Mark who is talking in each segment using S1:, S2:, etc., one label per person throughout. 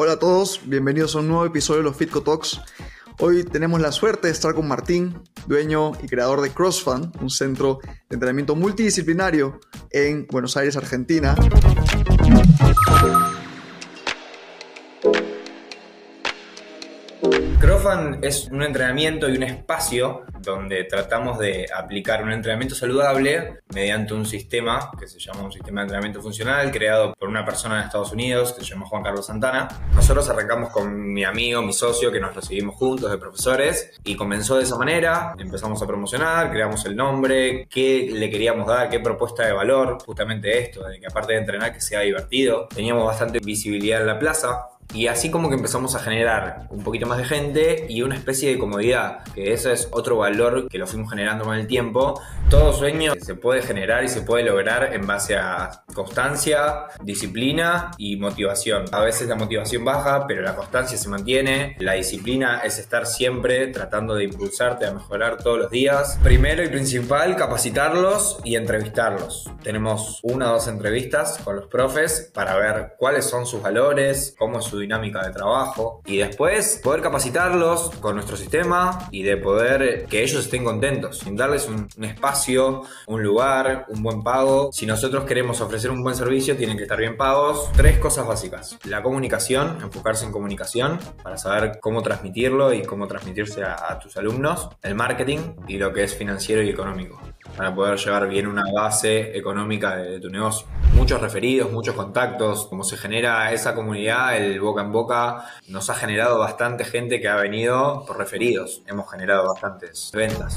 S1: Hola a todos, bienvenidos a un nuevo episodio de los Fitco Talks. Hoy tenemos la suerte de estar con Martín, dueño y creador de CrossFun, un centro de entrenamiento multidisciplinario en Buenos Aires, Argentina.
S2: CrossFun es un entrenamiento y un espacio donde tratamos de aplicar un entrenamiento saludable mediante un sistema que se llama un sistema de entrenamiento funcional creado por una persona en Estados Unidos que se llama Juan Carlos Santana. Nosotros arrancamos con mi amigo, mi socio, que nos recibimos juntos de profesores y comenzó de esa manera. Empezamos a promocionar, creamos el nombre, qué le queríamos dar, qué propuesta de valor, justamente esto, de que aparte de entrenar que sea divertido, teníamos bastante visibilidad en la plaza y así como que empezamos a generar un poquito más de gente y una especie de comodidad, que eso es otro valor que lo fuimos generando con el tiempo. Todo sueño se puede generar y se puede lograr en base a constancia, disciplina y motivación. A veces la motivación baja, pero la constancia se mantiene. La disciplina es estar siempre tratando de impulsarte a mejorar todos los días. Primero y principal, capacitarlos y entrevistarlos. Tenemos una o dos entrevistas con los profes para ver cuáles son sus valores, cómo es su dinámica de trabajo y después poder capacitarlos con nuestro sistema y de poder que ellos estén contentos, sin darles un, espacio, un lugar, un buen pago. Si nosotros queremos ofrecer un buen servicio, tienen que estar bien pagos. Tres cosas básicas. La comunicación, enfocarse en comunicación para saber cómo transmitirlo y cómo transmitirse a tus alumnos. El marketing y lo que es financiero y económico para poder llevar bien una base económica de, de, tu negocio. Muchos referidos, muchos contactos, como se genera esa comunidad, el boca en boca, nos ha generado bastante gente que ha venido por referidos. Hemos generado bastantes ventas.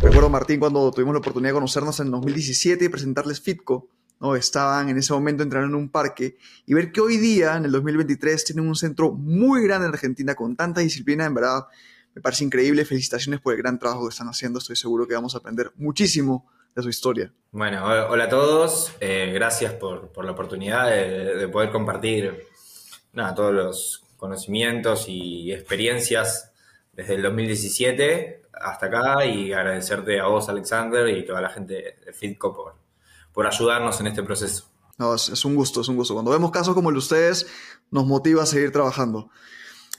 S1: Recuerdo, Martín, cuando tuvimos la oportunidad de conocernos en 2017 y presentarles Fitco, ¿no? estaban en ese momento entrenando en un parque y ver que hoy día, en el 2023, tienen un centro muy grande en Argentina con tanta disciplina, en verdad, me parece increíble. Felicitaciones por el gran trabajo que están haciendo. Estoy seguro que vamos a aprender muchísimo de su historia.
S2: Bueno, hola a todos. Eh, gracias por, por, la oportunidad de, de poder compartir nada, todos los conocimientos y experiencias desde el 2017 hasta acá y agradecerte a vos, Alexander, y toda la gente de Fitco por, por ayudarnos en este proceso.
S1: No, es, es, un gusto, es un gusto. Cuando vemos casos como el de ustedes, nos motiva a seguir trabajando.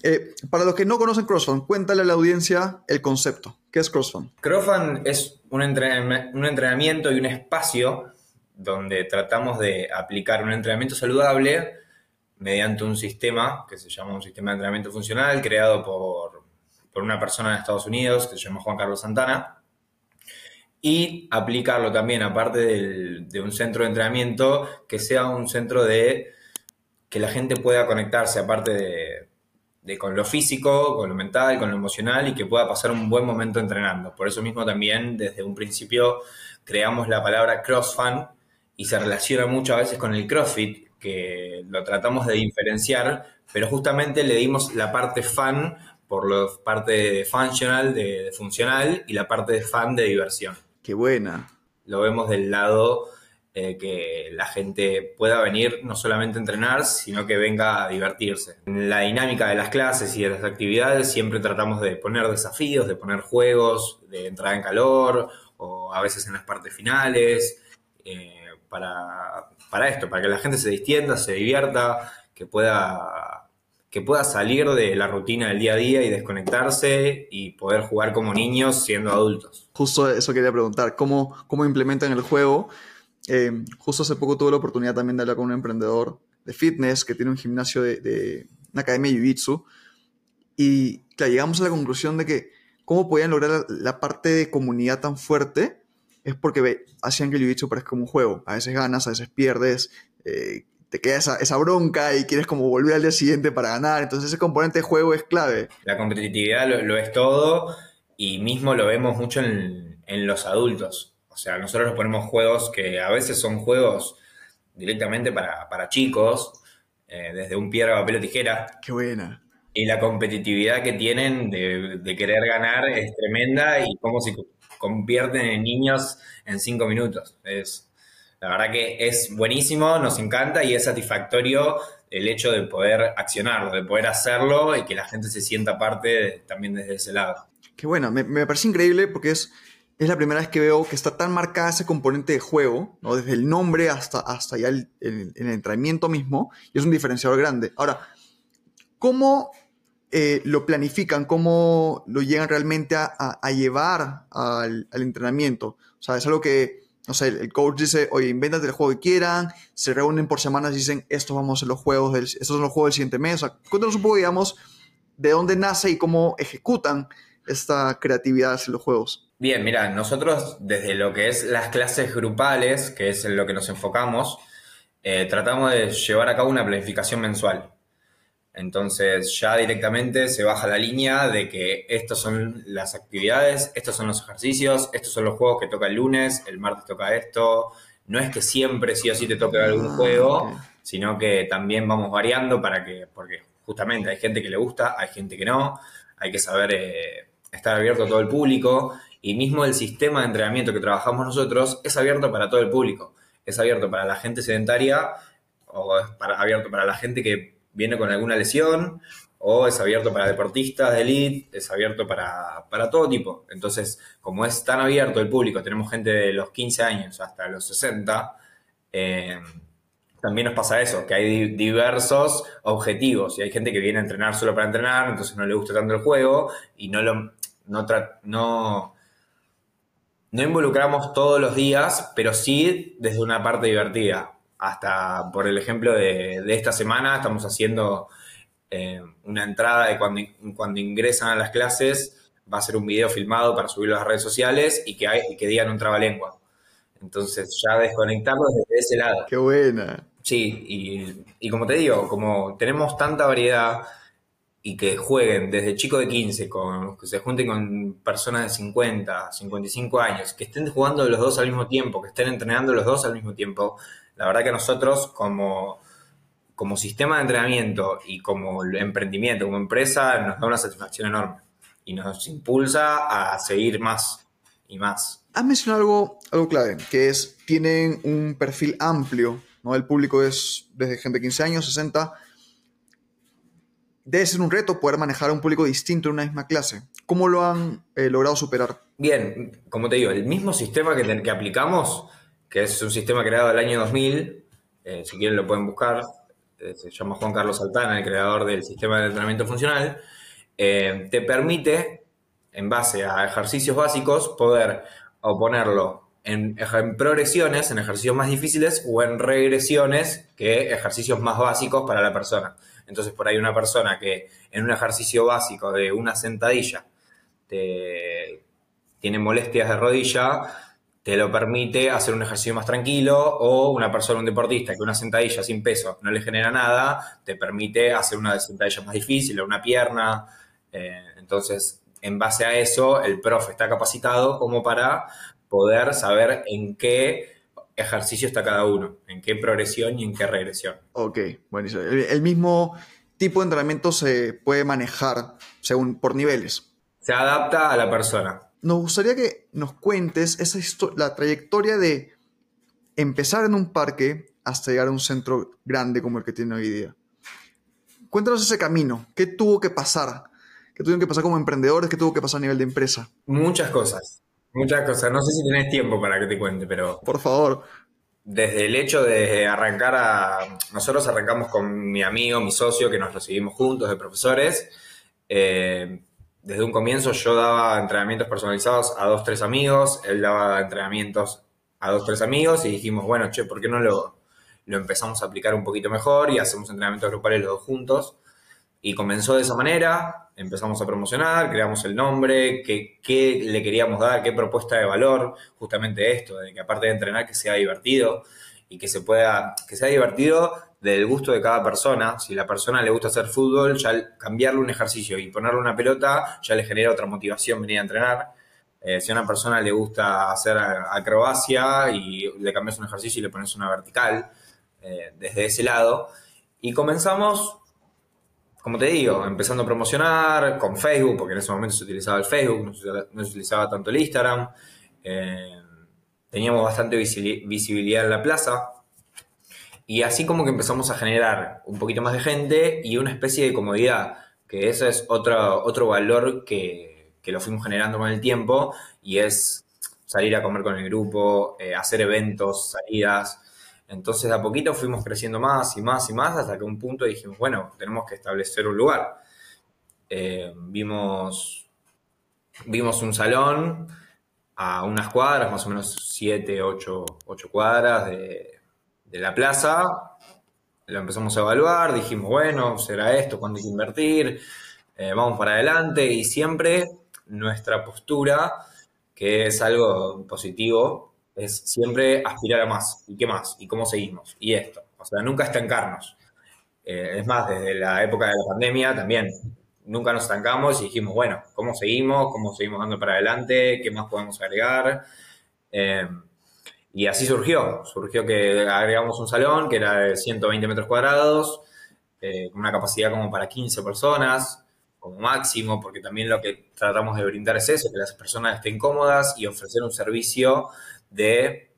S1: Eh, para los que no conocen CrossFun, cuéntale a la audiencia el concepto. ¿Qué es CrossFun?
S2: CrossFun es un, entren un entrenamiento y un espacio donde tratamos de aplicar un entrenamiento saludable mediante un sistema que se llama un sistema de entrenamiento funcional creado por, por una persona en Estados Unidos que se llama Juan Carlos Santana y aplicarlo también, aparte de un centro de entrenamiento, que sea un centro de que la gente pueda conectarse, aparte de, con lo físico, con lo mental, con lo emocional y que pueda pasar un buen momento entrenando. Por eso mismo también desde un principio creamos la palabra CrossFun y se relaciona mucho a veces con el CrossFit, que lo tratamos de diferenciar, pero justamente le dimos la parte fun por la parte de functional, de, de funcional, y la parte de fan de diversión.
S1: Qué buena.
S2: Lo vemos del lado eh, que la gente pueda venir no solamente a entrenar, sino que venga a divertirse. En la dinámica de las clases y de las actividades siempre tratamos de poner desafíos, de poner juegos, de entrar en calor, o a veces en las partes finales, eh, para, para esto, para que la gente se distienda, se divierta, que pueda que pueda salir de la rutina del día a día y desconectarse y poder jugar como niños siendo adultos.
S1: Justo eso quería preguntar, ¿cómo, cómo implementan el juego? Eh, justo hace poco tuve la oportunidad también de hablar con un emprendedor de fitness que tiene un gimnasio de, de una academia de Jiu-Jitsu y claro, llegamos a la conclusión de que cómo podían lograr la, parte de comunidad tan fuerte es porque ve, hacían que el Jiu-Jitsu parezca como un juego. A veces ganas, a veces pierdes, eh, te queda esa, esa, bronca y quieres como volver al día siguiente para ganar. Entonces ese componente de juego es clave.
S2: La competitividad lo, lo es todo y mismo lo vemos mucho en, en, los adultos. O sea, nosotros nos ponemos juegos que a veces son juegos directamente para, para chicos, eh, desde un piedra, papel o tijera.
S1: Qué buena.
S2: Y la competitividad que tienen de, de querer ganar es tremenda y cómo se convierten en niños en cinco minutos. Es, la verdad que es buenísimo, nos encanta y es satisfactorio el hecho de poder accionarlo, de poder hacerlo y que la gente se sienta parte de, también desde ese lado.
S1: Qué bueno, me, me, parece increíble porque es es la primera vez que veo que está tan marcada ese componente de juego, ¿no? desde el nombre hasta, hasta ya el, el, el entrenamiento mismo, y es un diferenciador grande. Ahora, ¿cómo eh, lo planifican, cómo lo llegan realmente a, a, a llevar al, al, entrenamiento? O sea, es algo que, no sé, el coach dice, oye, invéntate el juego que quieran, se reúnen por semanas y dicen, estos vamos a los juegos del, estos son los juegos del siguiente mes. Cuéntanos un poco, digamos, de dónde nace y cómo ejecutan esta creatividad en los juegos.
S2: Bien, mira, nosotros desde lo que es las clases grupales, que es en lo que nos enfocamos, eh, tratamos de llevar a cabo una planificación mensual. Entonces ya directamente se baja la línea de que estas son las actividades, estos son los ejercicios, estos son los juegos que toca el lunes, el martes toca esto. No es que siempre sí o sí te toque algún
S1: Ah,
S2: juego, sino que también vamos variando para que, porque justamente hay gente que le gusta, hay gente que no, hay que saber eh, estar abierto a todo el público y mismo el sistema de entrenamiento que trabajamos nosotros es abierto para todo el público. Es abierto para la gente sedentaria o es para- abierto para la gente que viene con alguna lesión o es abierto para deportistas de elite, es abierto para, para todo tipo. Entonces, como es tan abierto el público, tenemos gente de los 15 años hasta los 60, eh, también nos pasa eso, que hay di- diversos objetivos y hay gente que viene a entrenar solo para entrenar, entonces no le gusta tanto el juego y no lo no, no, no involucramos todos los días, pero sí desde una parte divertida. Hasta, por el ejemplo de, de esta semana, estamos haciendo eh, una entrada de cuando, cuando ingresan a las clases, va a ser un video filmado para subirlo a las redes sociales y que, hay, y que digan un trabalengua. Entonces ya desconectarlos desde ese lado.
S1: Qué buena.
S2: Sí, y, y como te digo, como tenemos tanta variedad y que jueguen desde chicos de 15, con, que se junten con personas de 50, 55 años, que estén jugando los dos al mismo tiempo, que estén entrenando los dos al mismo tiempo, la verdad que nosotros como, como sistema de entrenamiento y como emprendimiento, como empresa, nos da una satisfacción enorme y nos impulsa a seguir más y más.
S1: Has mencionado algo, algo clave, que es, tienen un perfil amplio, ¿no? El público es desde gente de 15 años, 60. Debe ser un reto poder manejar a un público distinto en una misma clase. ¿Cómo lo han eh, logrado superar?
S2: Bien, como te digo, el mismo sistema que, que aplicamos, que es un sistema creado el año 2000, eh, si quieren lo pueden buscar, eh, se llama Juan Carlos Altana, el creador del sistema de entrenamiento funcional, eh, te permite, en base a ejercicios básicos, poder oponerlo en, en progresiones, en ejercicios más difíciles o en regresiones, que ejercicios más básicos para la persona. Entonces, por ahí una persona que en un ejercicio básico de una sentadilla tiene molestias de rodilla, te lo permite hacer un ejercicio más tranquilo o una persona, un deportista que una sentadilla sin peso no le genera nada, te permite hacer una sentadilla más difícil o una pierna. Eh, entonces, en base a eso, el profe está capacitado como para poder saber en qué ejercicio está cada uno, en qué progresión y en qué regresión.
S1: Ok, buenísimo. El, el mismo tipo de entrenamiento se puede manejar según por niveles.
S2: Se adapta a la persona.
S1: Nos gustaría que nos cuentes esa la trayectoria de empezar en un parque hasta llegar a un centro grande como el que tiene hoy día. Cuéntanos ese camino. ¿Qué tuvo que pasar? ¿Qué tuvieron que pasar como emprendedores? ¿Qué tuvo que pasar a nivel de empresa?
S2: Muchas cosas. Muchas cosas. No sé si tenés tiempo para que te cuente, pero
S1: Por favor.
S2: desde el hecho de arrancar a... Nosotros arrancamos con mi amigo, mi socio, que nos recibimos juntos de profesores. Eh, desde un comienzo yo daba entrenamientos personalizados a dos, tres amigos, él daba entrenamientos a dos, tres amigos y dijimos, bueno, che, ¿por qué no lo, lo empezamos a aplicar un poquito mejor y hacemos entrenamientos grupales los dos juntos? Y comenzó de esa manera, empezamos a promocionar, creamos el nombre, qué, qué le queríamos dar, qué propuesta de valor, justamente esto, de que aparte de entrenar que sea divertido y que se pueda, que sea divertido del gusto de cada persona. Si la persona le gusta hacer fútbol, ya cambiarle un ejercicio y ponerle una pelota ya le genera otra motivación venir a entrenar. Eh, si a una persona le gusta hacer a- acrobacia y le cambias un ejercicio y le pones una vertical, eh, desde ese lado. Y comenzamos como te digo, empezando a promocionar con Facebook, porque en ese momento se utilizaba el Facebook, no se, utilizaba tanto el Instagram. Eh, teníamos bastante visibilidad en la plaza. Y así como que empezamos a generar un poquito más de gente y una especie de comodidad, que ese es otro, otro valor que, que lo fuimos generando con el tiempo y es salir a comer con el grupo, eh, hacer eventos, salidas. Entonces, a poquito fuimos creciendo más y más y más hasta que un punto dijimos, bueno, tenemos que establecer un lugar. Eh, vimos, vimos un salón a unas cuadras, más o menos 7, 8, cuadras de, de la plaza. Lo empezamos a evaluar, dijimos, bueno, será esto, cuándo hay que invertir, eh, vamos para adelante y siempre nuestra postura, que es algo positivo, es siempre aspirar a más. ¿Y qué más? ¿Y cómo seguimos? Y esto. O sea, nunca estancarnos. Eh, es más, desde la época de la pandemia también nunca nos estancamos y dijimos, bueno, ¿cómo seguimos? ¿Cómo seguimos dando para adelante? ¿Qué más podemos agregar? Eh, y así surgió. Surgió que agregamos un salón que era de 120 metros cuadrados, eh, con una capacidad como para 15 personas, como máximo, porque también lo que tratamos de brindar es eso, que las personas estén cómodas y ofrecer un servicio de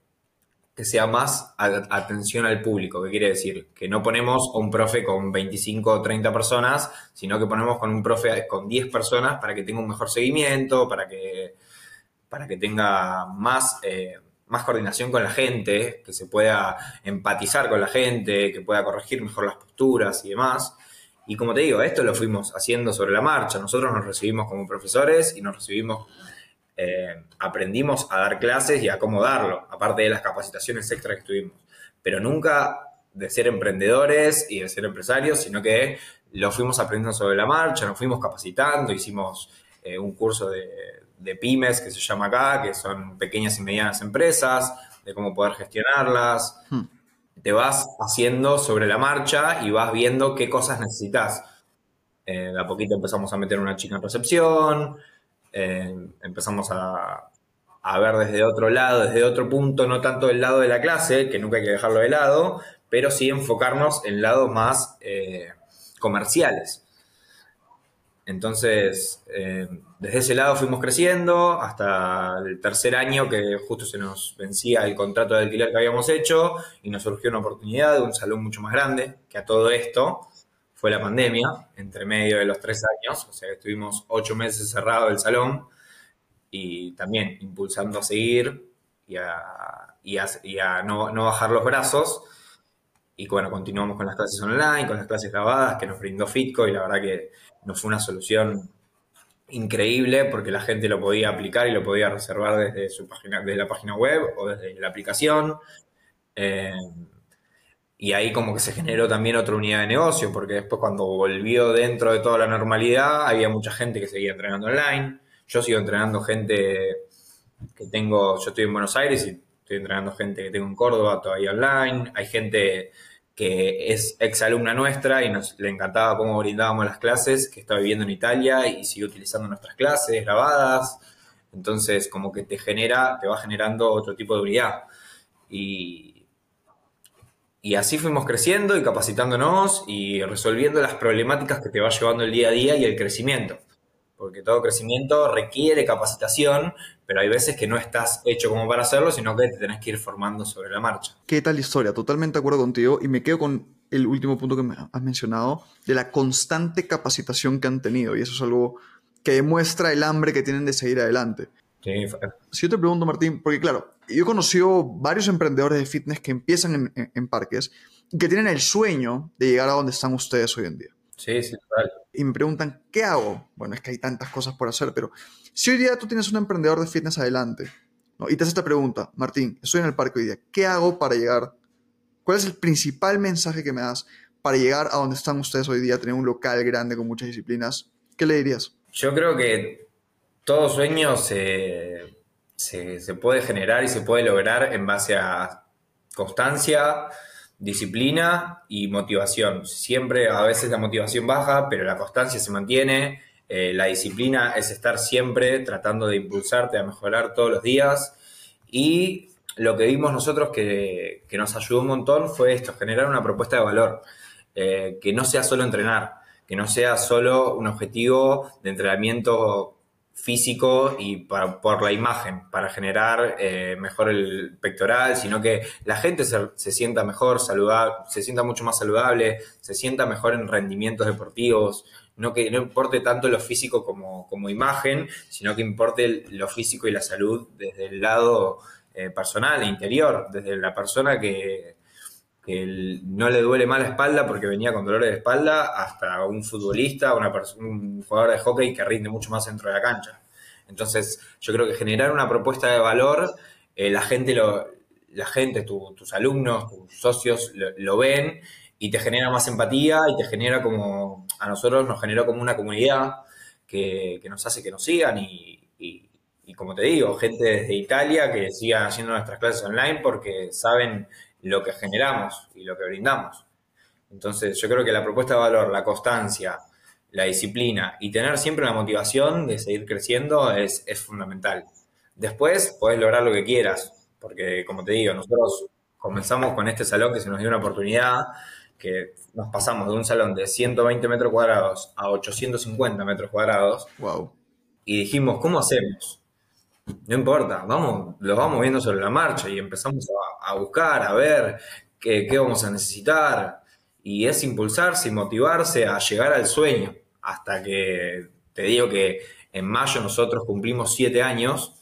S2: que sea más atención al público. ¿Qué quiere decir? Que no ponemos un profe con 25 o 30 personas, sino que ponemos con un profe con 10 personas para que tenga un mejor seguimiento, para que, para que tenga más, eh, más coordinación con la gente, que se pueda empatizar con la gente, que pueda corregir mejor las posturas y demás. Y como te digo, esto lo fuimos haciendo sobre la marcha. Nosotros nos recibimos como profesores y nos recibimos eh, aprendimos a dar clases y a cómo darlo, aparte de las capacitaciones extra que tuvimos. Pero nunca de ser emprendedores y de ser empresarios, sino que lo fuimos aprendiendo sobre la marcha, nos fuimos capacitando, hicimos eh, un curso de, pymes que se llama acá, que son pequeñas y medianas empresas, de cómo poder gestionarlas. Hmm. Te vas haciendo sobre la marcha y vas viendo qué cosas necesitas. Eh, de a poquito empezamos a meter una chica en recepción, eh, empezamos a, ver desde otro lado, desde otro punto, no tanto el lado de la clase, que nunca hay que dejarlo de lado, pero sí enfocarnos en lados más eh, comerciales. Entonces, eh, desde ese lado fuimos creciendo hasta el tercer año que justo se nos vencía el contrato de alquiler que habíamos hecho y nos surgió una oportunidad de un salón mucho más grande, que a todo esto fue la pandemia, entre medio de los tres años, o sea que estuvimos ocho meses cerrado el salón y también impulsando a seguir y a, no, bajar los brazos. Y bueno, continuamos con las clases online, con las clases grabadas que nos brindó Fitco y la verdad que nos fue una solución increíble porque la gente lo podía aplicar y lo podía reservar desde su página, desde la página web o desde la aplicación. Eh, y ahí como que se generó también otra unidad de negocio, porque después cuando volvió dentro de toda la normalidad, había mucha gente que seguía entrenando online. Yo sigo entrenando gente que tengo, yo estoy en Buenos Aires y estoy entrenando gente que tengo en Córdoba todavía online. Hay gente que es ex alumna nuestra y nos le encantaba cómo brindábamos las clases, que está viviendo en Italia y sigue utilizando nuestras clases grabadas. Entonces, como que te genera, te va generando otro tipo de unidad. Y, y así fuimos creciendo y capacitándonos y resolviendo las problemáticas que te va llevando el día a día y el crecimiento. Porque todo crecimiento requiere capacitación, pero hay veces que no estás hecho como para hacerlo, sino que te tenés que ir formando sobre la marcha.
S1: ¿Qué tal historia? Totalmente de acuerdo contigo y me quedo con el último punto que me has mencionado, de la constante capacitación que han tenido. Y eso es algo que demuestra el hambre que tienen de seguir adelante. Si yo te pregunto, Martín, porque claro, yo he conocido varios emprendedores de fitness que empiezan en, parques y que tienen el sueño de llegar a donde están ustedes hoy en día.
S2: Sí, sí, total.
S1: Y me preguntan, ¿qué hago? Bueno, es que hay tantas cosas por hacer, pero si hoy día tú tienes un emprendedor de fitness adelante ¿no? y te hace esta pregunta, Martín, estoy en el parque hoy día, ¿qué hago para llegar? ¿Cuál es el principal mensaje que me das para llegar a donde están ustedes hoy día, tener un local grande con muchas disciplinas? ¿Qué le dirías?
S2: Yo creo que todo sueño se, puede generar y se puede lograr en base a constancia, disciplina y motivación. Siempre, a veces la motivación baja, pero la constancia se mantiene. Eh, la disciplina es estar siempre tratando de impulsarte a mejorar todos los días. Y lo que vimos nosotros que, nos ayudó un montón fue esto, generar una propuesta de valor. Eh, que no sea solo entrenar, que no sea solo un objetivo de entrenamiento físico y por la imagen, para generar eh, mejor el pectoral, sino que la gente se, sienta mejor, saludable, se sienta mucho más saludable, se sienta mejor en rendimientos deportivos, no que no importe tanto lo físico como, como imagen, sino que importe lo físico y la salud desde el lado eh, personal e interior, desde la persona que, no le duele más la espalda porque venía con dolores de espalda, hasta un futbolista, una un jugador de hockey que rinde mucho más dentro de la cancha. Entonces, yo creo que generar una propuesta de valor, eh, la gente, lo, la gente tus alumnos, tus socios lo, ven y te genera más empatía y te genera como, a nosotros nos generó como una comunidad que, nos hace que nos sigan y, y, como te digo, gente desde Italia que sigan haciendo nuestras clases online porque saben lo que generamos y lo que brindamos. Entonces, yo creo que la propuesta de valor, la constancia, la disciplina y tener siempre la motivación de seguir creciendo es, fundamental. Después puedes lograr lo que quieras, porque como te digo, nosotros comenzamos con este salón que se nos dio una oportunidad, que nos pasamos de un salón de 120 metros cuadrados a 850 metros cuadrados.
S1: Wow.
S2: Y dijimos, ¿cómo hacemos? No importa, vamos, lo vamos viendo sobre la marcha y empezamos a, buscar, a ver qué, qué, vamos a necesitar. Y es impulsarse y motivarse a llegar al sueño. Hasta que te digo que en mayo nosotros cumplimos siete años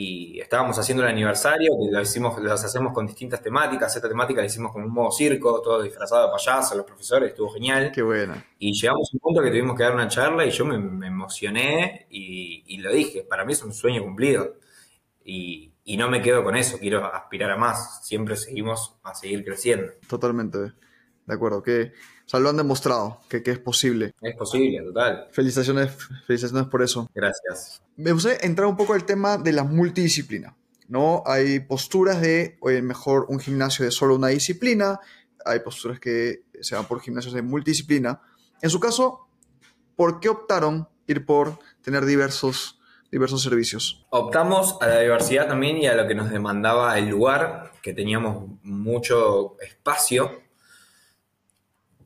S2: y estábamos haciendo el aniversario, que lo hicimos, los hacemos con distintas temáticas. Esta temática la hicimos con un modo circo, todo disfrazado de payaso, los profesores, estuvo genial.
S1: Qué buena.
S2: Y llegamos a un punto que tuvimos que dar una charla y yo me, emocioné y, lo dije, para mí es un sueño cumplido. Y, y, no me quedo con eso, quiero aspirar a más. Siempre seguimos a seguir creciendo.
S1: Totalmente, de acuerdo. Que, o sea, lo han demostrado, que, que es posible.
S2: Es posible, total.
S1: Felicitaciones, felicitaciones por eso.
S2: Gracias
S1: me gustaría entrar un poco al tema de la multidisciplina. ¿no? Hay posturas de, oye, mejor un gimnasio de solo una disciplina, hay posturas que se van por gimnasios de multidisciplina. En su caso, ¿por qué optaron ir por tener diversos, diversos servicios?
S2: Optamos a la diversidad también y a lo que nos demandaba el lugar, que teníamos mucho espacio,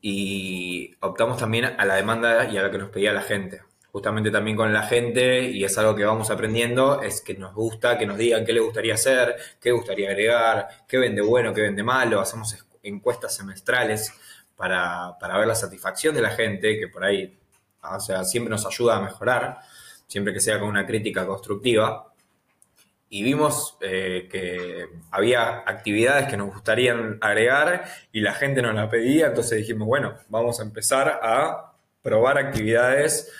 S2: y optamos también a la demanda y a lo que nos pedía la gente justamente también con la gente, y es algo que vamos aprendiendo, es que nos gusta que nos digan qué le gustaría hacer, qué gustaría agregar, qué vende bueno, qué vende malo, hacemos encuestas semestrales para, ver la satisfacción de la gente, que por ahí, o sea, siempre nos ayuda a mejorar, siempre que sea con una crítica constructiva. Y vimos eh, que había actividades que nos gustarían agregar y la gente nos la pedía, entonces dijimos, bueno, vamos a empezar a probar actividades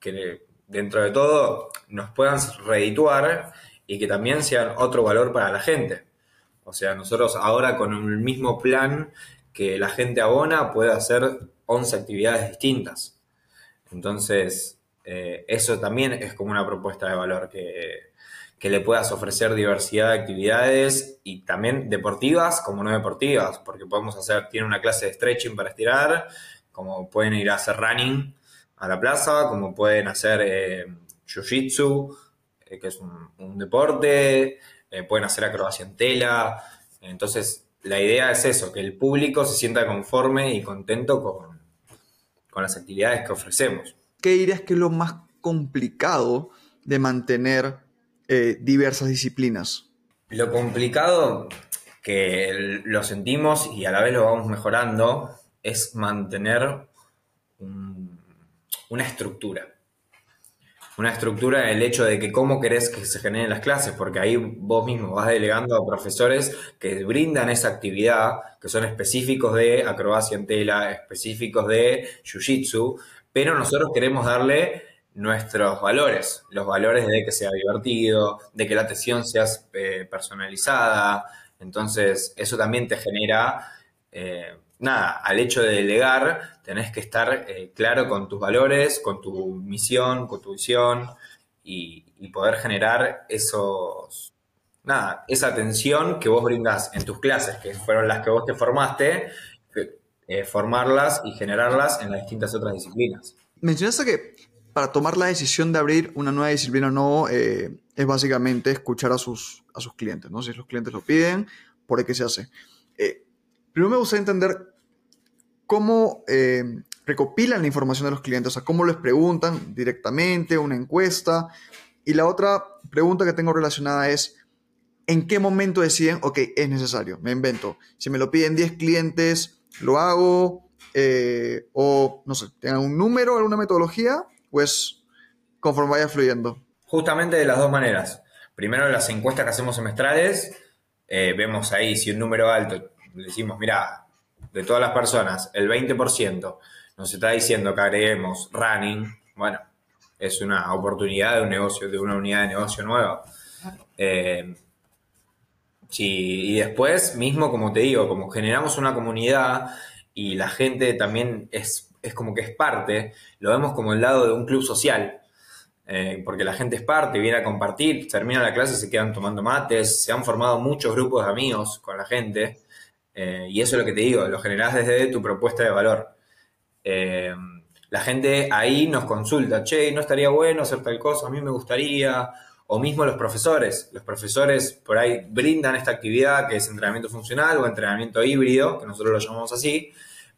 S2: que, dentro de todo nos puedan redituar y que también sean otro valor para la gente. O sea, nosotros ahora con el mismo plan que la gente abona puede hacer 11 actividades distintas. Entonces, eh, eso también es como una propuesta de valor que, que, le puedas ofrecer diversidad de actividades y también deportivas como no deportivas, porque podemos hacer, tiene una clase de stretching para estirar, como pueden ir a hacer running a la plaza, como pueden hacer eh, jiu-jitsu, eh, que es un, deporte, eh, pueden hacer acrobacia en tela. Entonces, la idea es eso, que el público se sienta conforme y contento con, con las actividades que ofrecemos.
S1: ¿Qué dirías que es lo más complicado de mantener diversas disciplinas?
S2: Lo complicado que lo sentimos y a la vez lo vamos mejorando es mantener una estructura. Una estructura en el hecho de que cómo querés que se generen las clases, porque ahí vos mismo vas delegando a profesores que brindan esa actividad, que son específicos de acrobacia en tela, específicos de jiu-jitsu, pero nosotros queremos darle nuestros valores, los valores de que sea divertido, de que la atención sea eh, personalizada, entonces eso también te genera eh, nada, al hecho de delegar, tenés que estar eh, claro con tus valores, con tu misión, con tu visión y, poder generar esos, nada, esa atención que vos brindas en tus clases, que fueron las que vos te formaste, eh, formarlas y generarlas en las distintas otras disciplinas.
S1: Mencionaste que para tomar la decisión de abrir una nueva disciplina o no, eh, es básicamente escuchar a sus, a sus clientes, ¿no? Si los clientes lo piden, por qué se hace. primero me gustaría entender cómo, eh, recopilan la información de los clientes, o sea, cómo les preguntan directamente, una encuesta. Y la otra pregunta que tengo relacionada es, ¿en qué momento deciden, ok, es necesario, me invento? Si me lo piden 10 clientes, lo hago, eh, o no sé, tengan un número, alguna metodología, pues conforme vaya fluyendo.
S2: Justamente de las dos maneras. Primero, las encuestas que hacemos semestrales, eh, vemos ahí si un número alto, le decimos, mira, de todas las personas, el 20% nos está diciendo que agreguemos running, bueno, es una oportunidad de un negocio, de una unidad de negocio nueva. Eh, y después, mismo como te digo, como generamos una comunidad y la gente también es, es como que es parte, lo vemos como el lado de un club social. Eh, porque la gente es parte, viene a compartir, termina la clase, se quedan tomando mates, se han formado muchos grupos de amigos con la gente, eh, y eso es lo que te digo, lo generás desde tu propuesta de valor. Eh, la gente ahí nos consulta, che, no estaría bueno hacer tal cosa, a mí me gustaría, o mismo los profesores, los profesores por ahí brindan esta actividad que es entrenamiento funcional o entrenamiento híbrido, que nosotros lo llamamos así,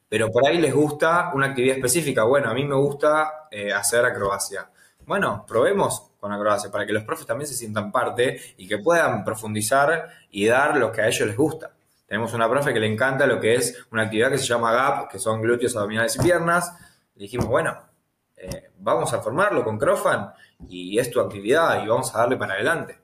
S2: pero por ahí les gusta una actividad específica, bueno, a mí me gusta hacer acrobacia bueno, probemos con acrobacia para que los profes también se sientan parte y que puedan profundizar y dar lo que a ellos les gusta. Tenemos una profe que le encanta lo que es una actividad que se llama GAP, que son glúteos, abdominales y piernas. Le dijimos, bueno, eh, vamos a formarlo con Crofan y es tu actividad y vamos a darle para adelante.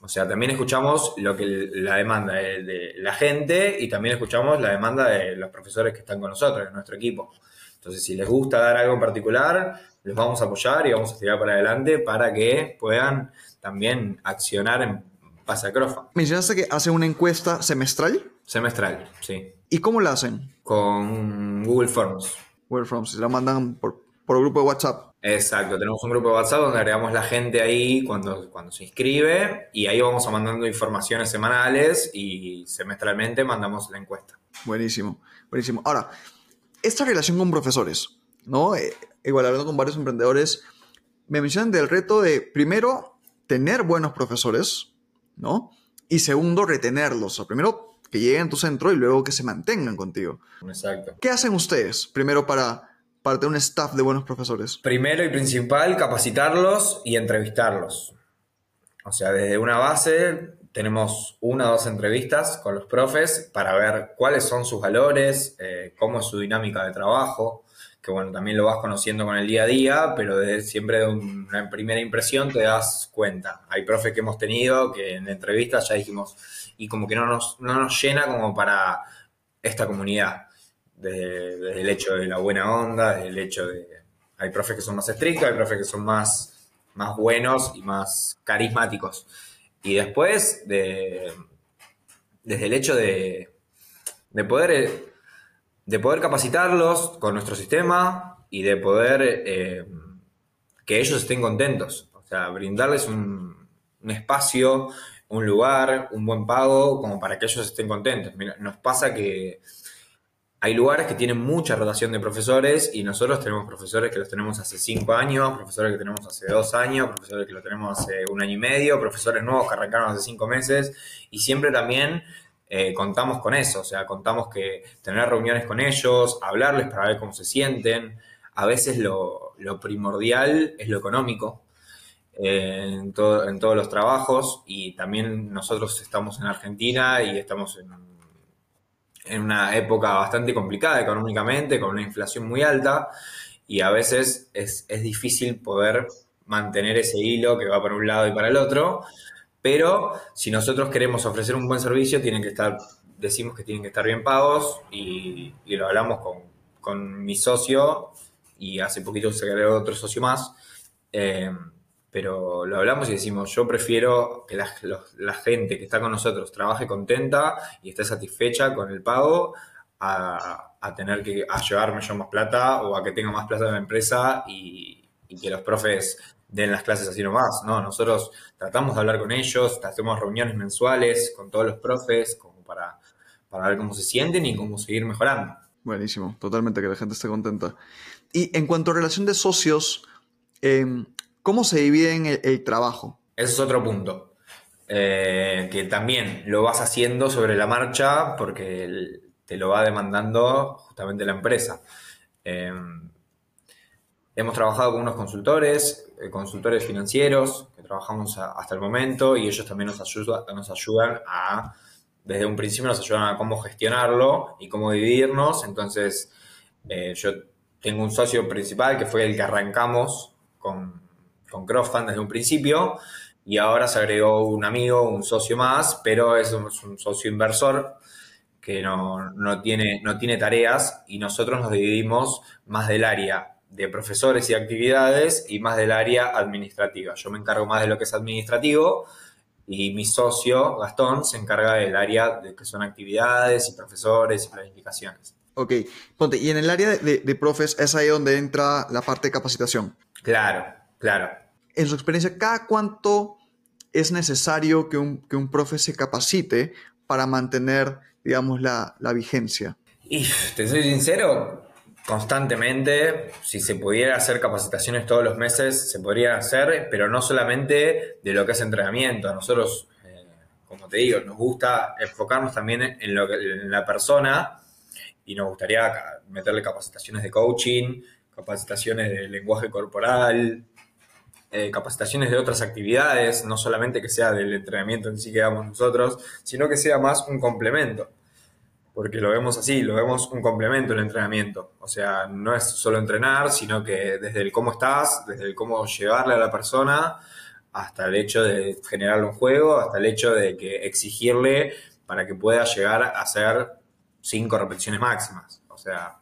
S2: O sea, también escuchamos lo que la demanda de, de, la gente y también escuchamos la demanda de los profesores que están con nosotros, en nuestro equipo. Entonces, si les gusta dar algo en particular, les vamos a apoyar y vamos a tirar para adelante para que puedan también accionar en base a Crofa.
S1: Mencionaste que hacen una encuesta semestral.
S2: Semestral, sí.
S1: ¿Y cómo la hacen?
S2: Con Google Forms.
S1: Google Forms, la mandan por, por grupo de WhatsApp.
S2: Exacto, tenemos un grupo de WhatsApp donde agregamos la gente ahí cuando, cuando se inscribe y ahí vamos a mandando informaciones semanales y semestralmente mandamos la encuesta.
S1: Buenísimo, buenísimo. Ahora, esta relación con profesores, ¿no? Eh, igual hablando con varios emprendedores, me mencionan del reto de, primero, tener buenos profesores, ¿no? Y segundo, retenerlos. O sea, primero, que lleguen a tu centro y luego que se mantengan contigo.
S2: Exacto.
S1: ¿Qué hacen ustedes primero para, para tener un staff de buenos profesores?
S2: Primero y principal, capacitarlos y entrevistarlos. O sea, desde una base tenemos una o dos entrevistas con los profes para ver cuáles son sus valores, eh, cómo es su dinámica de trabajo, que bueno, también lo vas conociendo con el día a día, pero de, siempre de una primera impresión te das cuenta. Hay profes que hemos tenido que en entrevistas ya dijimos, y como que no nos, no nos llena como para esta comunidad, desde, el hecho de la buena onda, desde el hecho de... Hay profes que son más estrictos, hay profes que son más, más buenos y más carismáticos. Y después, de, desde el hecho de, de poder de poder capacitarlos con nuestro sistema y de poder eh, que ellos estén contentos. O sea, brindarles un, espacio, un lugar, un buen pago, como para que ellos estén contentos. nos pasa que hay lugares que tienen mucha rotación de profesores y nosotros tenemos profesores que los tenemos hace cinco años, profesores que tenemos hace dos años, profesores que los tenemos hace un año y medio, profesores nuevos que arrancaron hace cinco meses y siempre también eh, contamos con eso, o sea, contamos que tener reuniones con ellos, hablarles para ver cómo se sienten. A veces lo, primordial es lo económico eh, en, todos los trabajos y también nosotros estamos en Argentina y estamos en, en una época bastante complicada económicamente, con una inflación muy alta y a veces es, es difícil poder mantener ese hilo que va para un lado y para el otro. Pero si nosotros queremos ofrecer un buen servicio, tienen que estar, decimos que tienen que estar bien pagos y, lo hablamos con, mi socio y hace poquito se agregó otro socio más. Eh, pero lo hablamos y decimos, yo prefiero que la, gente que está con nosotros trabaje contenta y esté satisfecha con el pago a, tener que a llevarme yo más plata o a que tenga más plata en la empresa y que los profes den las clases así nomás, ¿no? Nosotros tratamos de hablar con ellos, hacemos reuniones mensuales con todos los profes, como para, para ver cómo se sienten y cómo seguir mejorando.
S1: Buenísimo, totalmente, que la gente esté contenta. Y en cuanto a relación de socios, em, ¿cómo se divide el, trabajo?
S2: Ese es otro punto. Eh, que también lo vas haciendo sobre la marcha porque te lo va demandando justamente la empresa. Em, hemos trabajado con unos consultores, consultores financieros, que trabajamos hasta el momento y ellos también nos, nos ayudan a, desde un principio nos ayudan a cómo gestionarlo y cómo dividirnos. Entonces, eh, yo tengo un socio principal que fue el que arrancamos con, con desde un principio y ahora se agregó un amigo, un socio más, pero es un, socio inversor que no, tiene, no tiene tareas y nosotros nos dividimos más del área de profesores y actividades y más del área administrativa. Yo me encargo más de lo que es administrativo y mi socio, Gastón, se encarga del área de que son actividades y profesores y planificaciones.
S1: Ok, ponte, y en el área de, de profes es ahí donde entra la parte de capacitación.
S2: Claro, claro.
S1: En su experiencia, ¿cada cuánto es necesario que un, que un profe se capacite para mantener, digamos, la, la vigencia?
S2: Y te soy sincero, constantemente, si se pudiera hacer capacitaciones todos los meses, se podría hacer, pero no solamente de lo que es entrenamiento. A nosotros, eh, como te digo, nos gusta enfocarnos también en, lo en la persona y nos gustaría meterle capacitaciones de coaching, capacitaciones de lenguaje corporal, eh, capacitaciones de otras actividades, no solamente que sea del entrenamiento en sí que damos nosotros, sino que sea más un complemento. Porque lo vemos así, lo vemos un complemento el entrenamiento. O sea, no es solo entrenar, sino que desde el cómo estás, desde el cómo llevarle a la persona, hasta el hecho de generarle un juego, hasta el hecho de que exigirle para que pueda llegar a hacer cinco repeticiones máximas. O sea,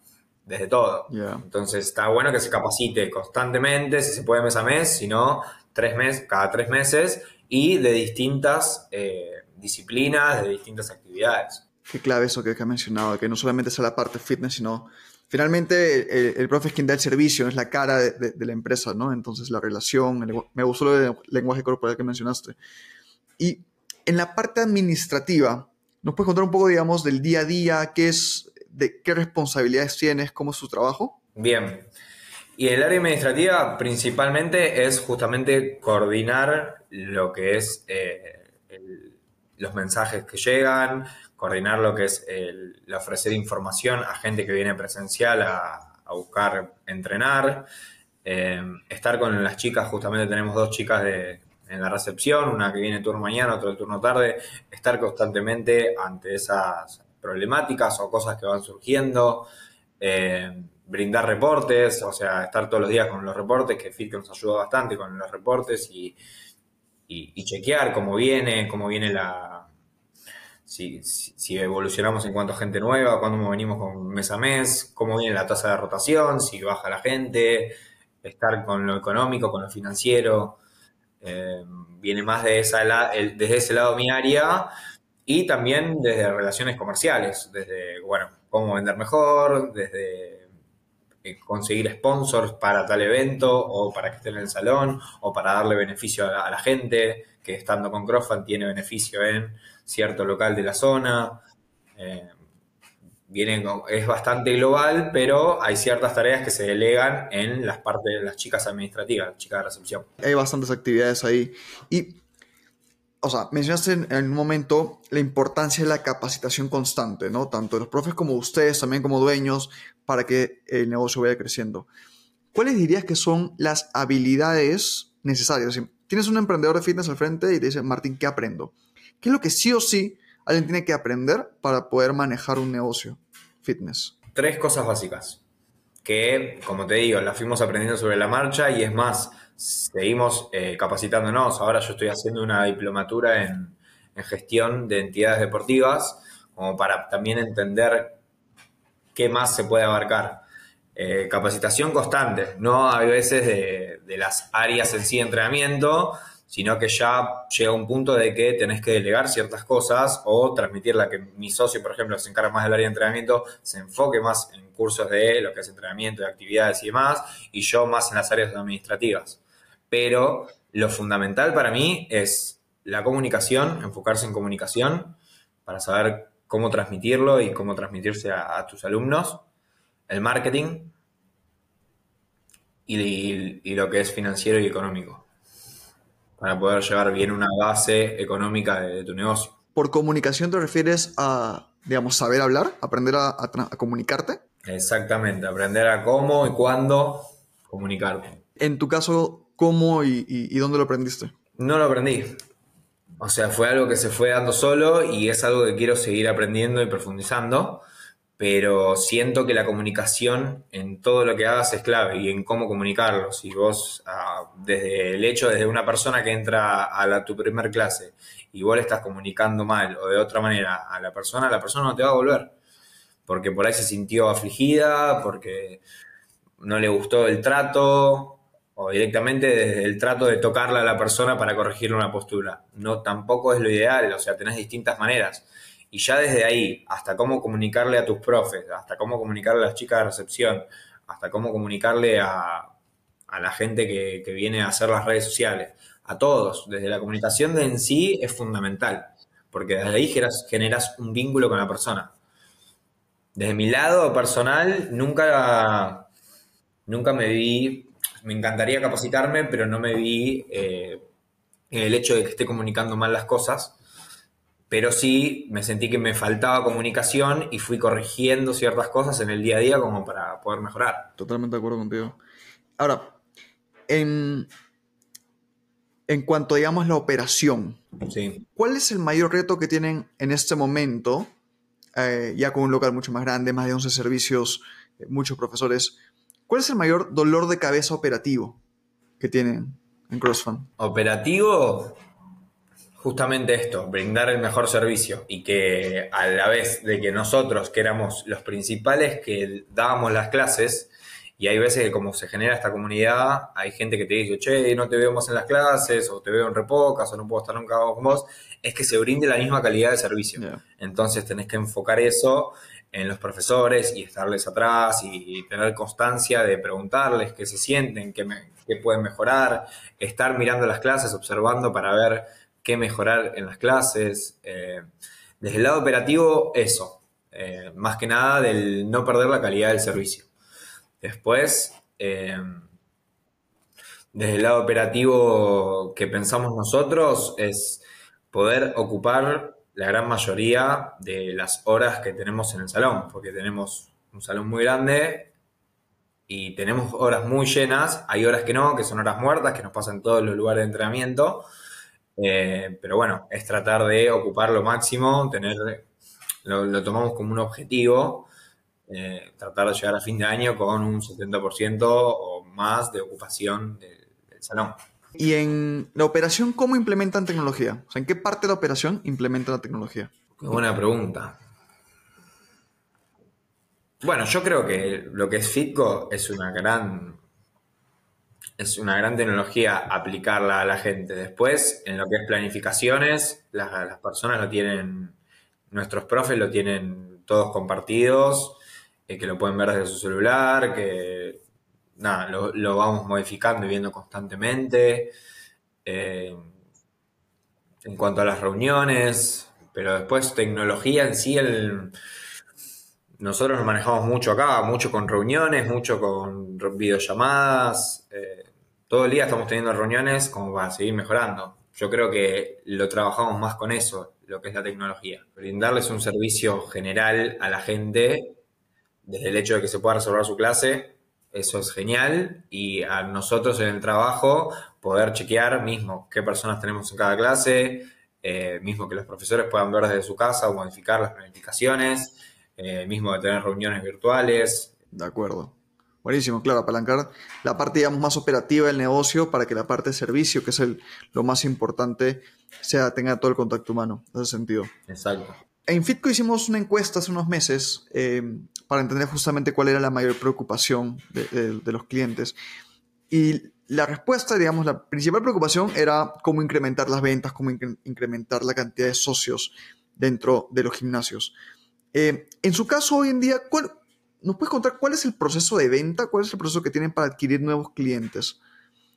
S2: desde todo. Entonces está bueno que se capacite constantemente, si se puede mes a mes, si no, tres meses, cada tres meses y de distintas eh, disciplinas, de distintas actividades.
S1: Qué clave eso que, ha mencionado, que no solamente sea la parte fitness, sino finalmente el, profe es quien da el servicio, es la cara de, la empresa, ¿no? Entonces la relación, me gustó el lenguaje corporal que mencionaste. Y en la parte administrativa, ¿nos puedes contar un poco, digamos, del día a día? ¿Qué es qué responsabilidades tienes, cómo es su trabajo?
S2: Bien. Y el área administrativa principalmente es justamente coordinar lo que es eh, los mensajes que llegan, coordinar lo que es el, ofrecer información a gente que viene presencial a, buscar entrenar, eh, estar con las chicas, justamente tenemos dos chicas de, en la recepción, una que viene turno mañana, otra de turno tarde, estar constantemente ante esas problemáticas o cosas que van surgiendo, eh, brindar reportes, o sea, estar todos los días con los reportes, que Fit nos ayuda bastante con los reportes y, chequear cómo viene, cómo viene la... Si, si, evolucionamos en cuanto a gente nueva, cuándo venimos con mes a mes, cómo viene la tasa de rotación, si baja la gente, estar con lo económico, con lo financiero. Eh, viene más de esa, desde ese lado mi área y también desde relaciones comerciales, desde, bueno, cómo vender mejor, desde eh, conseguir sponsors para tal evento o para que esté en el salón o para darle beneficio a la, gente que estando con Crofan tiene beneficio en cierto local de la zona. Eh, es bastante global, pero hay ciertas tareas que se delegan en las partes las chicas administrativas, las chicas de recepción.
S1: Hay bastantes actividades ahí. Y o sea, mencionaste en, un momento la importancia de la capacitación constante, ¿no? Tanto de los profes como ustedes, también como dueños, para que el negocio vaya creciendo. ¿Cuáles dirías que son las habilidades necesarias? tienes un emprendedor de fitness al frente y te dice, Martín, ¿qué aprendo? ¿Qué es lo que sí o sí alguien tiene que aprender para poder manejar un negocio fitness?
S2: Tres cosas básicas que, como te digo, las fuimos aprendiendo sobre la marcha y es más, seguimos eh, capacitándonos. Ahora yo estoy haciendo una diplomatura en, gestión de entidades deportivas, como para también entender qué más se puede abarcar. Eh, capacitación constante, no a veces de, de, las áreas en sí de entrenamiento, sino que ya llega un punto de que tenés que delegar ciertas cosas o transmitirla, que mi socio, por ejemplo, se encarga más del área de entrenamiento, se enfoque más en cursos de lo que es entrenamiento, de actividades y demás, y yo más en las áreas administrativas. Pero lo fundamental para mí es la comunicación, enfocarse en comunicación para saber cómo transmitirlo y cómo transmitirse a, tus alumnos, el marketing y, lo que es financiero y económico, para poder llevar bien una base económica de, tu negocio.
S1: ¿Por comunicación te refieres a, digamos, saber hablar, aprender a comunicarte?
S2: Exactamente, aprender a cómo y cuándo comunicarte.
S1: En tu caso, ¿cómo y, y, y dónde lo aprendiste?
S2: No lo aprendí. O sea, fue algo que se fue dando solo y es algo que quiero seguir aprendiendo y profundizando, pero siento que la comunicación en todo lo que hagas es clave y en cómo comunicarlo. Si vos, ah, desde el hecho, desde una persona que entra a la, tu primer clase y vos le estás comunicando mal o de otra manera a la persona, la persona no te va a volver. Porque por ahí se sintió afligida, porque no le gustó el trato, o directamente desde el trato de tocarle a la persona para corregirle una postura. No, tampoco es lo ideal, o sea, tenés distintas maneras. Y ya desde ahí, hasta cómo comunicarle a tus profes, hasta cómo comunicarle a las chicas de recepción, hasta cómo comunicarle a, a la gente que, que, viene a hacer las redes sociales, a todos, desde la comunicación de en sí es fundamental, porque desde ahí generas, un vínculo con la persona. Desde mi lado personal, nunca, nunca me vi me encantaría capacitarme, pero no me vi eh, el hecho de que esté comunicando mal las cosas. Pero sí me sentí que me faltaba comunicación y fui corrigiendo ciertas cosas en el día a día como para poder mejorar.
S1: Totalmente de acuerdo contigo. Ahora, en, en cuanto, digamos, la operación,
S2: sí.
S1: ¿cuál es el mayor reto que tienen en este momento, eh, ya con un local mucho más grande, más de 11 servicios, eh, muchos profesores? ¿Cuál es el mayor dolor de cabeza operativo que tienen en CrossFan?
S2: Operativo, justamente esto, brindar el mejor servicio y que a la vez de que nosotros, que éramos los principales que dábamos las clases, y hay veces que como se genera esta comunidad, hay gente que te dice, che, no te veo más en las clases, o te veo en repocas, o no puedo estar nunca con vos, es que se brinde la misma calidad de servicio.
S1: Yeah.
S2: Entonces tenés que enfocar eso en los profesores y estarles atrás y, y tener constancia de preguntarles qué se sienten, qué, me, qué, pueden mejorar, estar mirando las clases, observando para ver qué mejorar en las clases. Eh, desde el lado operativo, eso. Eh, más que nada del no perder la calidad del servicio. Después, eh, desde el lado operativo que pensamos nosotros es poder ocupar la gran mayoría de las horas que tenemos en el salón, porque tenemos un salón muy grande y tenemos horas muy llenas, hay horas que no, que son horas muertas, que nos pasan en todos los lugares de entrenamiento, eh, pero bueno, es tratar de ocupar lo máximo, tener, lo, lo tomamos como un objetivo, eh, tratar de llegar a fin de año con un 70% o más de ocupación del, del salón.
S1: Y en la operación, ¿cómo implementan tecnología? O sea, ¿en qué parte de la operación implementan la tecnología?
S2: Qué buena pregunta. Bueno, yo creo que lo que es Fitco es una gran es una gran tecnología aplicarla a la gente. Después, en lo que es planificaciones, las, las personas lo tienen, nuestros profes lo tienen todos compartidos, eh, que lo pueden ver desde su celular, que nada, lo, lo, vamos modificando y viendo constantemente. Eh, en cuanto a las reuniones, pero después tecnología en sí, el, nosotros nos manejamos mucho acá, mucho con reuniones, mucho con videollamadas. Eh, todo el día estamos teniendo reuniones como para seguir mejorando. Yo creo que lo trabajamos más con eso, lo que es la tecnología. Brindarles un servicio general a la gente, desde el hecho de que se pueda resolver su clase, eso es genial. Y a nosotros en el trabajo poder chequear mismo qué personas tenemos en cada clase, eh, mismo que los profesores puedan ver desde su casa o modificar las planificaciones, eh, mismo de tener reuniones virtuales.
S1: De acuerdo. Buenísimo, claro, apalancar la parte, digamos, más operativa del negocio para que la parte de servicio, que es el, lo más importante, sea, tenga todo el contacto humano, en ese sentido.
S2: Exacto.
S1: En Fitco hicimos una encuesta hace unos meses eh, para entender justamente cuál era la mayor preocupación de, de, de, los clientes. Y la respuesta, digamos, la principal preocupación era cómo incrementar las ventas, cómo incre incrementar la cantidad de socios dentro de los gimnasios. Eh, en su caso, hoy en día, ¿cuál, ¿nos puedes contar cuál es el proceso de venta? ¿Cuál es el proceso que tienen para adquirir nuevos clientes?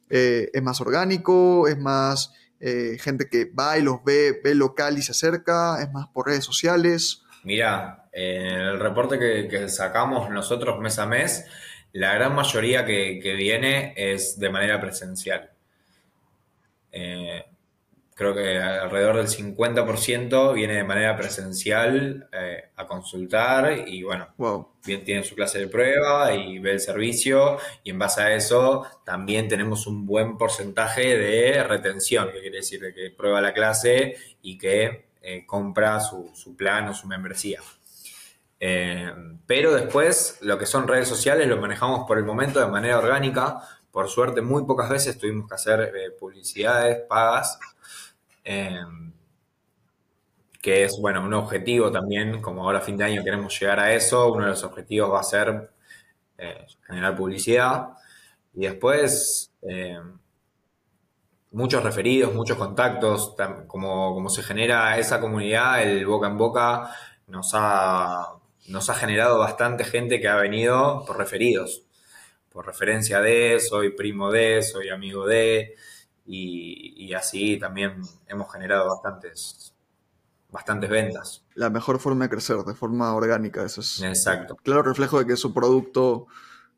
S1: Eh, ¿Es más orgánico? ¿Es más eh, gente que va y los ve, ve local y se acerca? ¿Es más por redes sociales?
S2: Mira, el reporte que, sacamos nosotros mes a mes, la gran mayoría que, viene es de manera presencial. Creo que alrededor del 50% viene de manera presencial eh, a consultar y bueno,
S1: Wow.
S2: bien tiene su clase de prueba y ve el servicio y en base a eso también tenemos un buen porcentaje de retención, que quiere decir de que prueba la clase y que eh, compra su, su plan o su membresía. Eh, pero después lo que son redes sociales lo manejamos por el momento de manera orgánica. Por suerte muy pocas veces tuvimos que hacer publicidades pagas. Eh, que es, bueno, un objetivo también, como ahora a fin de año queremos llegar a eso, uno de los objetivos va a ser eh, generar publicidad. Y después eh, muchos referidos, muchos contactos, como, como se genera esa comunidad, el boca en boca nos ha, nos ha generado bastante gente que ha venido por referidos, por referencia de, soy primo de, soy amigo de, y, y así también hemos generado bastantes, bastantes ventas.
S1: La mejor forma de crecer, de forma orgánica. Eso es
S2: Exacto.
S1: claro reflejo de que su producto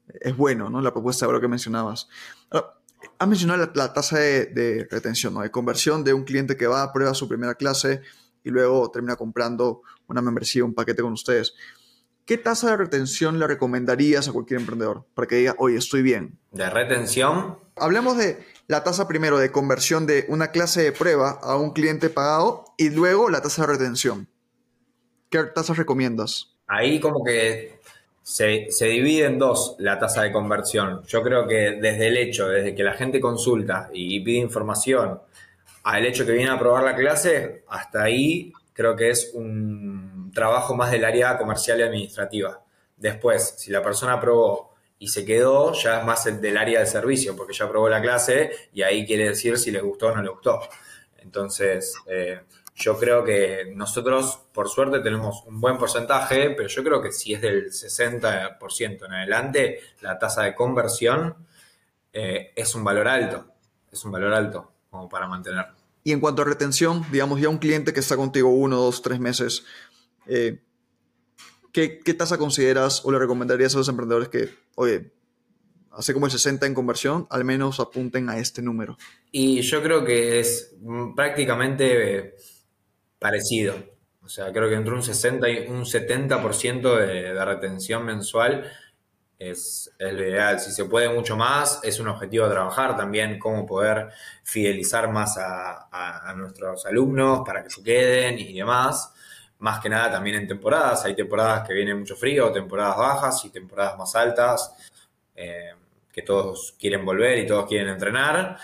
S1: es bueno, ¿no? La propuesta de valor que mencionabas. Ahora, has mencionado la, la tasa de, de retención, ¿no? De conversión de un cliente que va a prueba su primera clase y luego termina comprando una membresía, un paquete con ustedes. ¿Qué tasa de retención le recomendarías a cualquier emprendedor para que diga, oye, estoy bien?
S2: De retención,
S1: Hablemos de la tasa primero de conversión de una clase de prueba a un cliente pagado y luego la tasa de retención. ¿Qué tasas recomiendas?
S2: ahí como que se, se divide en dos la tasa de conversión. Yo creo que desde el hecho, desde que la gente consulta y pide información, al hecho que viene a probar la clase, hasta ahí creo que es un trabajo más del área comercial y administrativa. Después, si la persona aprobó y se quedó, ya es más el del área de servicio, porque ya aprobó la clase y ahí quiere decir si le gustó o no le gustó. Entonces, eh, yo creo que nosotros, por suerte, tenemos un buen porcentaje, pero yo creo que si es del 60% en adelante, la tasa de conversión eh, es un valor alto. Es un valor alto como para mantener.
S1: Y en cuanto a retención, digamos, ya un cliente que está contigo uno, dos, tres meses, eh, ¿qué, tasa consideras o le recomendarías a los emprendedores que, oye, hace como el 60 en conversión, al menos apunten a este número?
S2: Y yo creo que es mm, prácticamente eh, parecido. O sea, creo que entre un 60 y un 70% de, de retención mensual es, lo ideal. Si se puede mucho más, es un objetivo a trabajar también, cómo poder fidelizar más a nuestros alumnos para que se queden y demás. Más que nada también en temporadas. Hay temporadas que viene mucho frío, temporadas bajas y temporadas más altas, eh, que todos quieren volver y todos quieren entrenar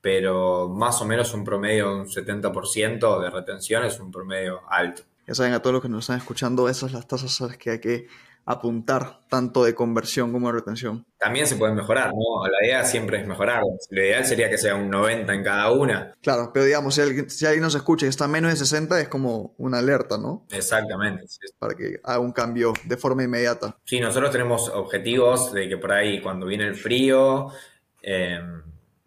S2: pero más o menos un promedio de un 70% de retención es un promedio alto.
S1: Ya saben, a todos los que nos están escuchando, esas son las tasas a las que hay que apuntar, tanto de conversión como de retención.
S2: También se pueden mejorar, ¿no? La idea siempre es mejorar. Lo ideal sería que sea un 90 en cada una.
S1: Claro, pero digamos, si alguien, si alguien nos escucha y está menos de 60, es como una alerta, ¿no?
S2: Exactamente. sí.
S1: Para que haga un cambio de forma inmediata.
S2: Sí, nosotros tenemos objetivos de que por ahí cuando viene el frío, eh,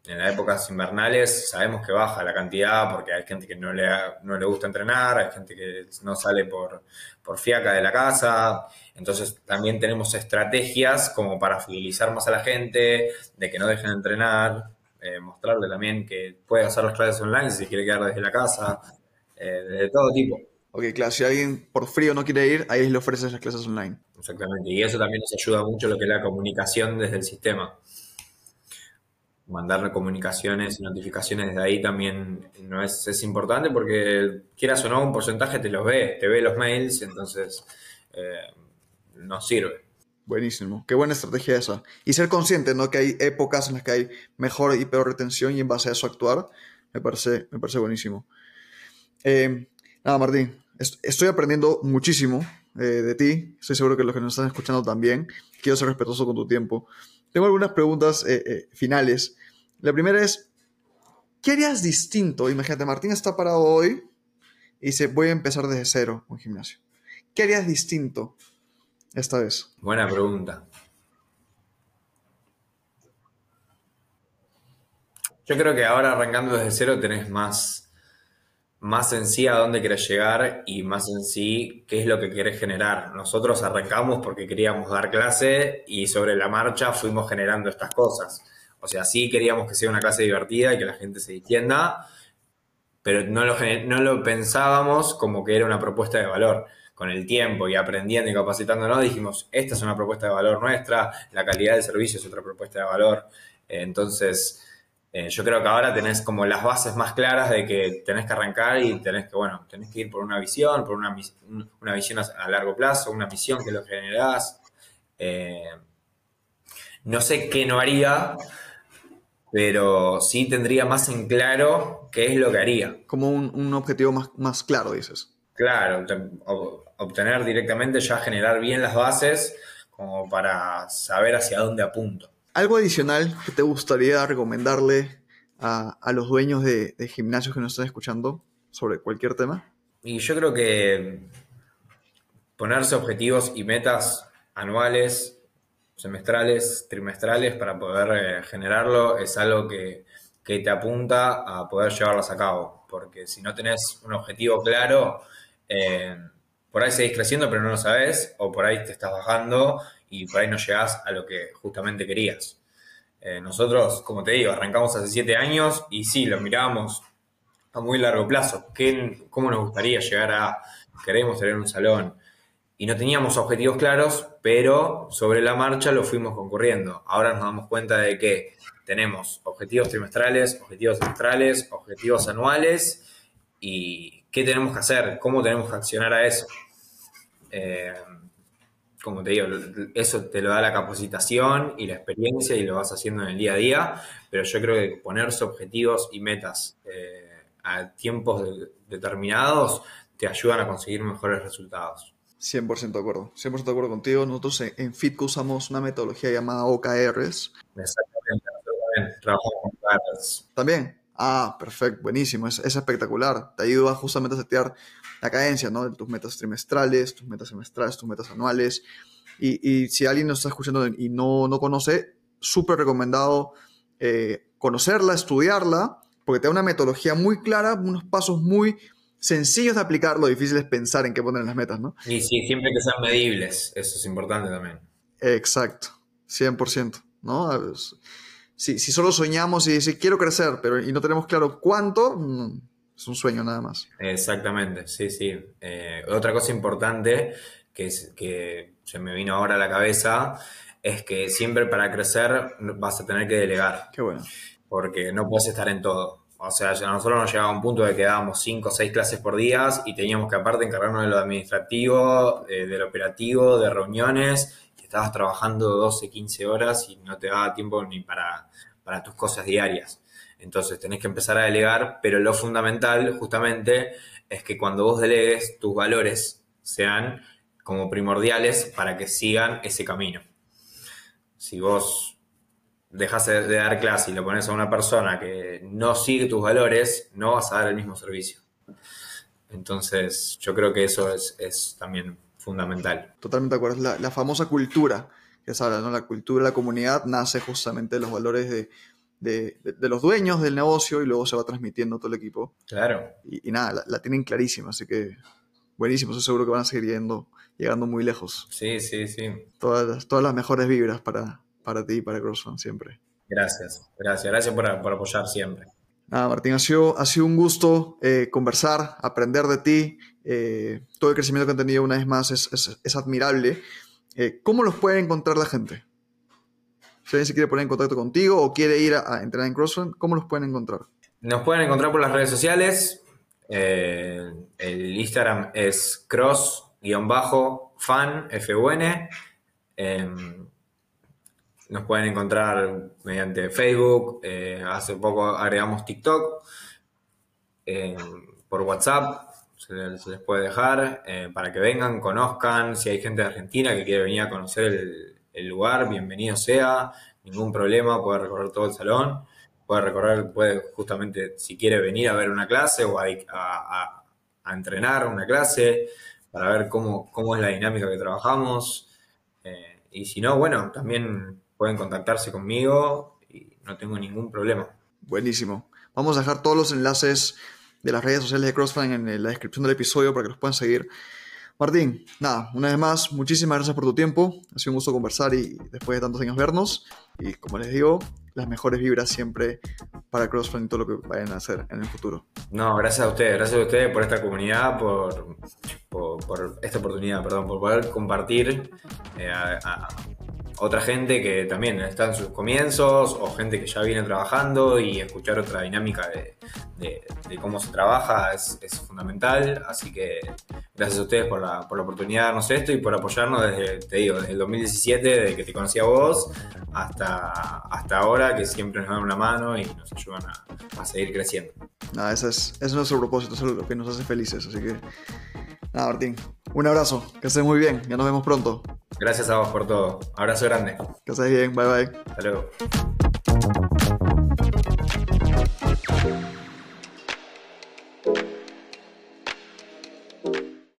S2: en las épocas invernales, sabemos que baja la cantidad porque hay gente que no le, no le gusta entrenar, hay gente que no sale por, por fiaca de la casa. Entonces también tenemos estrategias como para fidelizar más a la gente, de que no dejen de entrenar, eh, mostrarle también que puede hacer las clases online si quiere quedar desde la casa, eh, de todo tipo.
S1: Ok, claro, si alguien por frío no quiere ir, ahí le ofreces las clases online.
S2: Exactamente, y eso también nos ayuda mucho lo que es la comunicación desde el sistema. Mandar comunicaciones y notificaciones desde ahí también no es, es importante porque quieras o no, un porcentaje te los ve, te ve los mails, entonces eh, nos sirve.
S1: Buenísimo, qué buena estrategia esa. Y ser consciente, ¿no? Que hay épocas en las que hay mejor y peor retención y en base a eso actuar, me parece, me parece buenísimo. Eh, nada, Martín, est- estoy aprendiendo muchísimo eh, de ti, estoy seguro que los que nos están escuchando también. Quiero ser respetuoso con tu tiempo. Tengo algunas preguntas eh, eh, finales. La primera es, ¿qué harías distinto? Imagínate, Martín está parado hoy y dice, voy a empezar desde cero un gimnasio. ¿Qué harías distinto esta vez?
S2: Buena pregunta. Yo creo que ahora arrancando desde cero tenés más, más en sí a dónde querés llegar y más en sí qué es lo que querés generar. Nosotros arrancamos porque queríamos dar clase y sobre la marcha fuimos generando estas cosas. O sea, sí queríamos que sea una clase divertida y que la gente se distienda, pero no lo, no lo pensábamos como que era una propuesta de valor. Con el tiempo y aprendiendo y capacitándonos, dijimos, esta es una propuesta de valor nuestra, la calidad del servicio es otra propuesta de valor. entonces, eh, yo creo que ahora tenés como las bases más claras de que tenés que arrancar y tenés que, bueno, tenés que ir por una visión, por una, una visión a, largo plazo, una misión que lo generás. Eh, no sé qué no haría, pero sí tendría más en claro qué es lo que haría.
S1: Como un, objetivo más, más, claro, dices.
S2: Claro, obtener directamente, ya generar bien las bases como para saber hacia dónde apunto.
S1: ¿Algo adicional que te gustaría recomendarle a, los dueños de, gimnasios que nos están escuchando sobre cualquier tema?
S2: Y yo creo que ponerse objetivos y metas anuales semestrales, trimestrales para poder eh, generarlo es algo que, te apunta a poder llevarlas a cabo. Porque si no tenés un objetivo claro, eh, por ahí seguís creciendo pero no lo sabes, o por ahí te estás bajando y por ahí no llegás a lo que justamente querías. Eh, nosotros, como te digo, arrancamos hace siete años y sí, lo mirábamos a muy largo plazo. ¿Qué, ¿Cómo nos gustaría llegar a, queremos tener un salón? y no teníamos objetivos claros, pero sobre la marcha lo fuimos concurriendo. Ahora nos damos cuenta de que tenemos objetivos trimestrales, objetivos semestrales, objetivos anuales y qué tenemos que hacer, cómo tenemos que accionar a eso. Eh, como te digo, eso te lo da la capacitación y la experiencia y lo vas haciendo en el día a día, pero yo creo que ponerse objetivos y metas eh, a tiempos determinados te ayudan a conseguir mejores resultados.
S1: 100% de acuerdo, 100% de acuerdo contigo. Nosotros en, en FITCO usamos una metodología llamada OKRs.
S2: Exactamente, también trabajamos con OKRs.
S1: También. Ah, perfecto, buenísimo, es, espectacular. Te ayuda justamente a setear la cadencia, ¿no? De tus metas trimestrales, tus metas semestrales, tus metas anuales. Y, si alguien nos está escuchando y no, no conoce, súper recomendado eh, conocerla, estudiarla, porque te da una metodología muy clara, unos pasos muy sencillos de aplicar, lo difícil es pensar en qué poner en las metas, ¿no?
S2: Y sí, siempre que sean medibles, eso es importante también.
S1: Exacto, 100%, ¿no? Si, si solo soñamos y si quiero crecer, pero y no tenemos claro cuánto, es un sueño nada más.
S2: Exactamente, sí, sí. Eh, otra cosa importante que, es, que se me vino ahora a la cabeza es que siempre para crecer vas a tener que delegar.
S1: Qué bueno.
S2: Porque no puedes estar en todo. O sea, a nosotros nos llegaba un punto de que dábamos 5 o 6 clases por día y teníamos que aparte encargarnos de lo administrativo, eh, del operativo, de reuniones. Y estabas trabajando 12, 15 horas y no te daba tiempo ni para, para tus cosas diarias. Entonces tenés que empezar a delegar, pero lo fundamental justamente es que cuando vos delegues, tus valores sean como primordiales para que sigan ese camino. Si vos dejas de dar clase y lo pones a una persona que no sigue tus valores, no vas a dar el mismo servicio. Entonces, yo creo que eso es, también fundamental.
S1: Totalmente de acuerdo. La, la famosa cultura que se habla, ¿no? La cultura la comunidad nace justamente de los valores de, de, los dueños del negocio y luego se va transmitiendo todo el equipo.
S2: Claro.
S1: Y, nada, la, tienen clarísima, así que buenísimo, estoy seguro que van a seguir yendo, llegando muy lejos.
S2: Sí, sí, sí.
S1: Todas, todas las mejores vibras para, para ti y para CrossFan siempre.
S2: Gracias, gracias, gracias por, apoyar siempre.
S1: Nada, Martín, ha sido, ha sido un gusto eh, conversar, aprender de ti. Eh, todo el crecimiento que han tenido una vez más es, admirable. Eh, ¿Cómo los puede encontrar la gente? Si alguien se quiere poner en contacto contigo o quiere ir a, entrenar en CrossFan, ¿cómo los pueden encontrar?
S2: Nos pueden encontrar por las redes sociales. el Instagram es cross-fan, F-U-N. Em, nos pueden encontrar mediante Facebook, eh, hace poco agregamos TikTok, eh, por WhatsApp se les, puede dejar eh, para que vengan, conozcan, si hay gente de Argentina que quiere venir a conocer el, lugar, bienvenido sea, ningún problema, puede recorrer todo el salón, puede recorrer, puede justamente si quiere venir a ver una clase o a, entrenar una clase para ver cómo, cómo es la dinámica que trabajamos. y si no, bueno, también pueden contactarse conmigo y no tengo ningún problema.
S1: Buenísimo. Vamos a dejar todos los enlaces de las redes sociales de CrossFan en la descripción del episodio para que los puedan seguir. Martín, nada, una vez más, muchísimas gracias por tu tiempo. Ha sido un gusto conversar y después de tantos años vernos. Y como les digo, las mejores vibras siempre para CrossFit y todo lo que vayan a hacer en el futuro.
S2: No, gracias a ustedes, gracias a ustedes por esta comunidad, por, esta oportunidad, perdón, por poder compartir eh, otra gente que también está en sus comienzos o gente que ya viene trabajando y escuchar otra dinámica de, cómo se trabaja es, fundamental. Así que gracias a ustedes por la, por la oportunidad de darnos esto y por apoyarnos desde, te digo, desde el 2017, desde que te conocí a vos, hasta, hasta ahora, que siempre nos dan una mano y nos ayudan a, seguir creciendo.
S1: Nada, ese es, es nuestro propósito, eso es lo que nos hace felices. Así que, nada, Martín, un abrazo, que estés muy bien, ya nos vemos pronto.
S2: Gracias a vos por todo abrazo grande.
S1: Que estés bien, bye bye.
S2: Hasta luego.